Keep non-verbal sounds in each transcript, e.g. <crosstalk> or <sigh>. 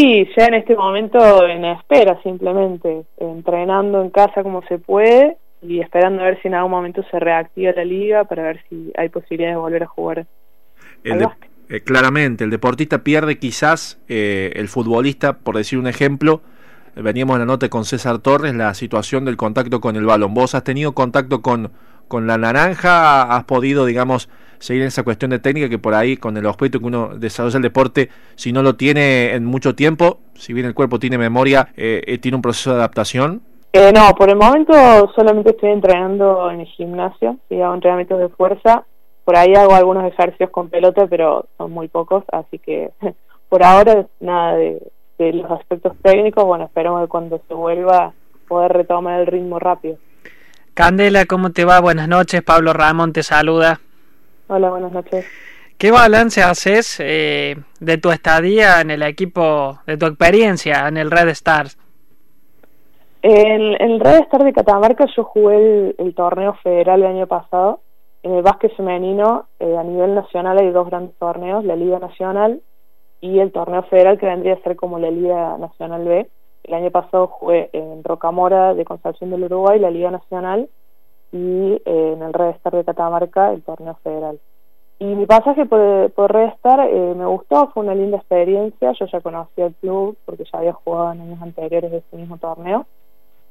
Y ya en este momento en espera simplemente, entrenando en casa como se puede y esperando a ver si en algún momento se reactiva la liga para ver si hay posibilidad de volver a jugar. Eh, claramente, el deportista pierde quizás eh, el futbolista, por decir un ejemplo, veníamos en la nota con César Torres, la situación del contacto con el balón. ¿Vos has tenido contacto con, con la naranja? ¿Has podido, digamos, seguir en esa cuestión de técnica que por ahí, con el aspecto que uno desarrolla el deporte, si no lo tiene en mucho tiempo, si bien el cuerpo tiene memoria, eh, tiene un proceso de adaptación? Eh, no, por el momento solamente estoy entrenando en el gimnasio, hago entrenamientos de fuerza. Por ahí hago algunos ejercicios con pelota, pero son muy pocos, así que <laughs> por ahora nada de, de los aspectos técnicos. Bueno, esperamos que cuando se vuelva poder retomar el ritmo rápido. Candela, ¿cómo te va? Buenas noches. Pablo Ramón te saluda. Hola, buenas noches. ¿Qué balance haces eh, de tu estadía en el equipo, de tu experiencia en el Red Stars? En, el Red Star de Catamarca yo jugué el, torneo federal el año pasado. En el básquet femenino, eh, a nivel nacional hay dos grandes torneos, la Liga Nacional y el torneo federal que vendría a ser como la Liga Nacional B. El año pasado jugué en Rocamora de Concepción del Uruguay, la Liga Nacional, y eh, en el Red Star de Catamarca, el torneo federal. Y mi pasaje por, por Red Star eh, me gustó, fue una linda experiencia. Yo ya conocía el club porque ya había jugado en años anteriores de ese mismo torneo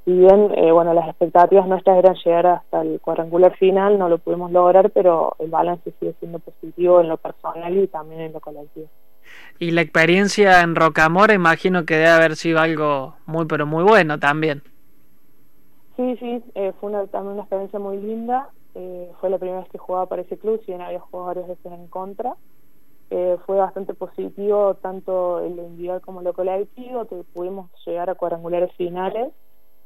si bien eh, bueno las expectativas nuestras eran llegar hasta el cuadrangular final, no lo pudimos lograr, pero el balance sigue siendo positivo en lo personal y también en lo colectivo. Y la experiencia en Rocamora imagino que debe haber sido algo muy pero muy bueno también. Sí, sí, eh, fue una, también una experiencia muy linda. Eh, fue la primera vez que jugaba para ese club, si bien había jugado varias veces en contra. fue bastante positivo tanto el individual como lo colectivo, que pudimos llegar a cuadrangulares finales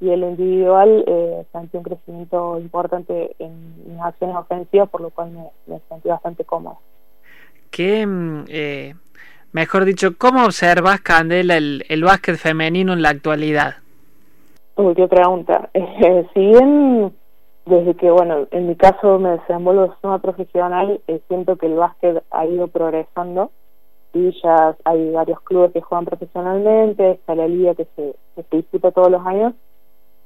y el individual eh, sentí un crecimiento importante en mis acciones ofensivas, por lo cual me, sentí bastante cómodo. ¿Qué, mm, eh, mejor dicho, cómo observas, Candela, el, el básquet femenino en la actualidad? Qué pregunta. <laughs> Eh, si bien desde que, bueno, en mi caso me desenvuelvo de forma profesional, eh, siento que el básquet ha ido progresando y ya hay varios clubes que juegan profesionalmente, está la liga que se, que disputa todos los años,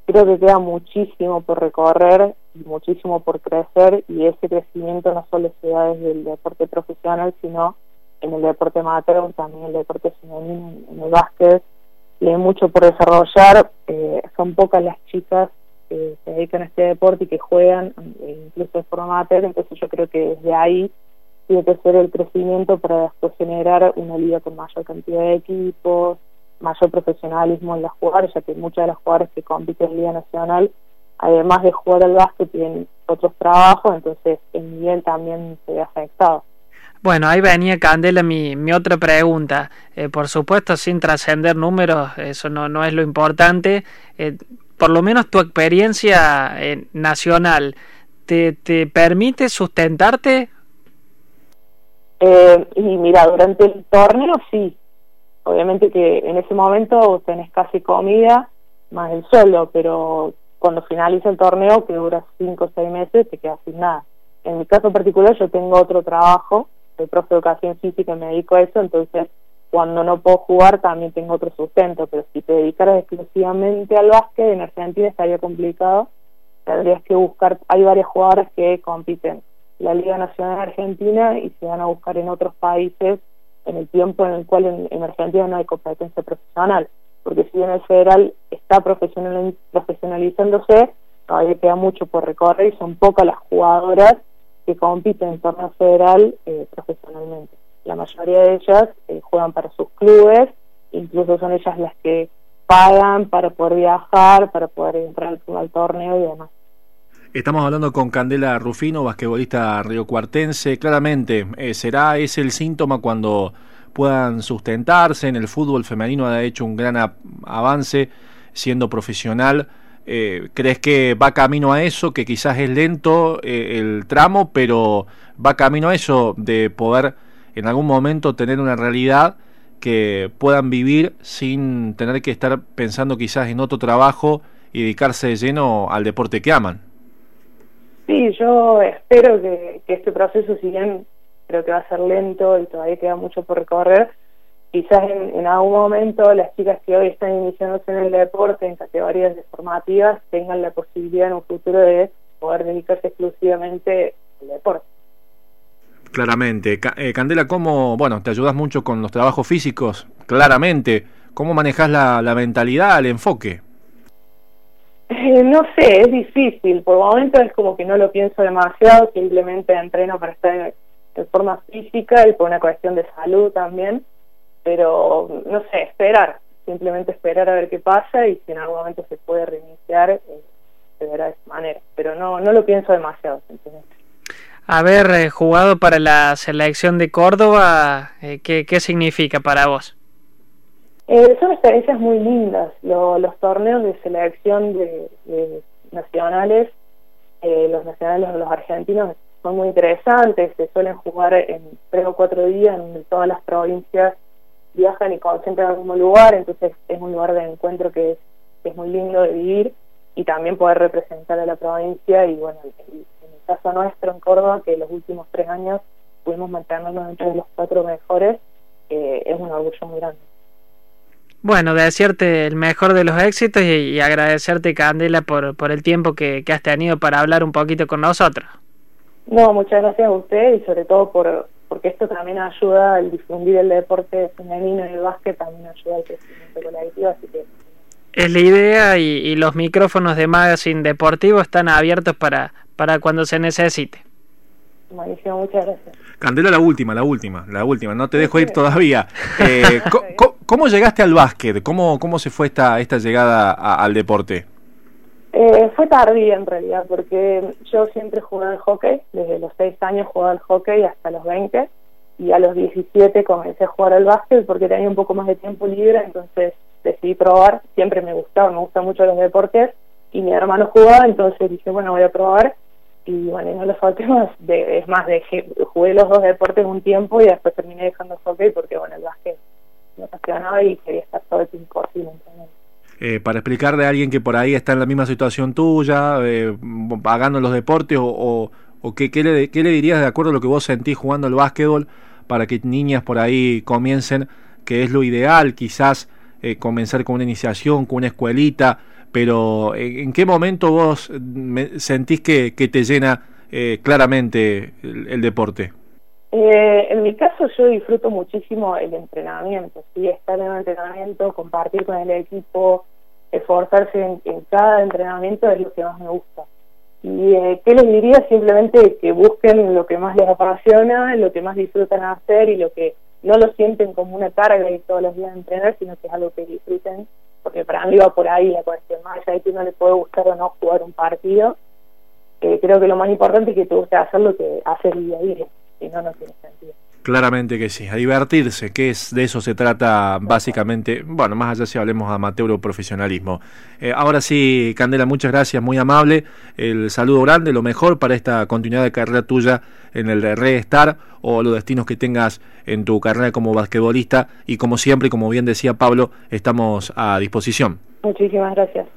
creo que queda muchísimo por recorrer y muchísimo por crecer y ese crecimiento no solo se da desde el deporte profesional, sino en el deporte amateur, también el deporte femenino, en el básquet, y hay mucho por desarrollar. Eh, son pocas las chicas que se dedican a este deporte y que juegan, eh, incluso de forma entonces yo creo que desde ahí tiene que ser el crecimiento para generar una liga con mayor cantidad de equipos, mayor profesionalismo en las jugadoras, ya que muchas de las jugadoras que compiten en Liga Nacional, además de jugar al básquet, tienen otros trabajos, entonces el nivel también se ve afectado. Bueno, ahí venía Candela mi, mi otra pregunta. Eh, por supuesto, sin trascender números, eso no, no es lo importante. Eh, por lo menos tu experiencia eh, nacional, ¿te, ¿te permite sustentarte? y mira, durante el torneo sí, obviamente que en ese momento tenés casi comida más el sueldo, pero cuando finaliza el torneo, que dura cinco o seis meses, te quedas sin nada. En mi caso particular, yo tengo otro trabajo, de profe de educación física, y me dedico a eso, entonces cuando no puedo jugar también tengo otro sustento, pero si te dedicaras exclusivamente al básquet, en Argentina estaría complicado, tendrías que buscar, hay varias jugadoras que compiten la Liga Nacional Argentina y se van a buscar en otros países en el tiempo en el cual en, Argentina no hay competencia profesional, porque si bien el federal está profesionalizándose, todavía queda mucho por recorrer y son pocas las jugadoras que compiten en torneo federal eh, profesionalmente. La mayoría de ellas eh, juegan para sus clubes, incluso son ellas las que pagan para poder viajar, para poder entrar al torneo y demás. Estamos hablando con Candela Rufino, basquetbolista riocuartense. Claramente, eh, ¿será ese el síntoma cuando puedan sustentarse? En el fútbol femenino ha hecho un gran avance siendo profesional. Eh, ¿Crees que va camino a eso? Que quizás es lento eh, el tramo, pero va camino a eso de poder en algún momento tener una realidad que puedan vivir sin tener que estar pensando quizás en otro trabajo y dedicarse de lleno al deporte que aman. Sí, yo espero que, este proceso, si bien creo que va a ser lento y todavía queda mucho por recorrer, quizás en, algún momento las chicas que hoy están iniciándose en el deporte, en categorías formativas, tengan la posibilidad en un futuro de poder dedicarse exclusivamente al deporte. Claramente. Eh, Candela, ¿cómo, bueno, te ayudas mucho con los trabajos físicos? Claramente. ¿Cómo manejas la, mentalidad, el enfoque? Eh, no sé, es difícil. Por momentos es como que no lo pienso demasiado, simplemente entreno para estar en forma física y por una cuestión de salud también pero no sé, esperar, simplemente esperar a ver qué pasa y si en algún momento se puede reiniciar, eh, se verá de esa manera, pero no, no lo pienso demasiado, simplemente. Haber eh, jugado para la selección de Córdoba, eh, ¿qué, ¿qué significa para vos? son experiencias muy lindas, los torneos de selección de, nacionales, los nacionales o los argentinos son muy interesantes, se suelen jugar en tres o cuatro días en todas las provincias viajan y concentran en el mismo lugar, entonces es un lugar de encuentro que es, es muy lindo de vivir y también poder representar a la provincia y bueno, en, el caso nuestro en Córdoba, que los últimos tres años pudimos mantenernos entre los cuatro mejores, eh, es un orgullo muy grande. Bueno, desearte el mejor de los éxitos y, agradecerte, Candela, por, por el tiempo que, que has tenido para hablar un poquito con nosotros. No, muchas gracias a usted y sobre todo por, porque esto también ayuda al difundir el deporte femenino y el básquet, también ayuda al crecimiento colectivo, así que... Es la idea y, los micrófonos de Magazine Deportivo están abiertos para, para cuando se necesite. Buenísimo, muchas gracias. Candela, la última, la última, la última, no te dejo ir todavía. <laughs> Eh, ¿cómo, llegaste al básquet? ¿Cómo, cómo se fue esta, esta llegada al deporte? Eh, fue tardía en realidad, porque yo siempre jugué al hockey, desde los 6 años jugaba al hockey hasta los 20, y a los 17 comencé a jugar al básquet porque tenía un poco más de tiempo libre, entonces decidí probar, siempre me gustaba, me gustan mucho los deportes, y mi hermano jugaba, entonces dije, bueno, voy a probar, y bueno, no los falté más, de, es más, dejé, jugué los dos deportes un tiempo y después terminé dejando el hockey porque, bueno, el básquet me apasionaba y quería estar todo el tiempo así, eh, para explicarle a alguien que por ahí está en la misma situación tuya, eh, pagando los deportes, o, o, qué, le, qué, le, dirías de acuerdo a lo que vos sentís jugando al básquetbol para que niñas por ahí comiencen, que es lo ideal, quizás eh, comenzar con una iniciación, con una escuelita, pero ¿en, qué momento vos sentís que, que, te llena claramente el, deporte? En mi caso yo disfruto muchísimo el entrenamiento, ¿sí? estar en un entrenamiento, compartir con el equipo, esforzarse en, cada entrenamiento es lo que más me gusta. ¿Y eh, qué les diría? Simplemente que busquen lo que más les apasiona, lo que más disfrutan hacer y lo que no lo sienten como una carga y todos los días entrenar, sino que es algo que disfruten, porque para mí va por ahí la cuestión, más allá de que no le puede gustar o no jugar un partido, eh, creo que lo más importante es que te guste hacer lo que haces día a día, si no, no tiene sentido. Claramente que sí, a divertirse, que es de eso se trata básicamente, bueno, más allá si hablemos de amateur o profesionalismo. Eh, ahora sí, Candela, muchas gracias, muy amable, el saludo grande, lo mejor para esta continuidad de carrera tuya en el de Star o los destinos que tengas en tu carrera como basquetbolista y como siempre, como bien decía Pablo, estamos a disposición. Muchísimas gracias.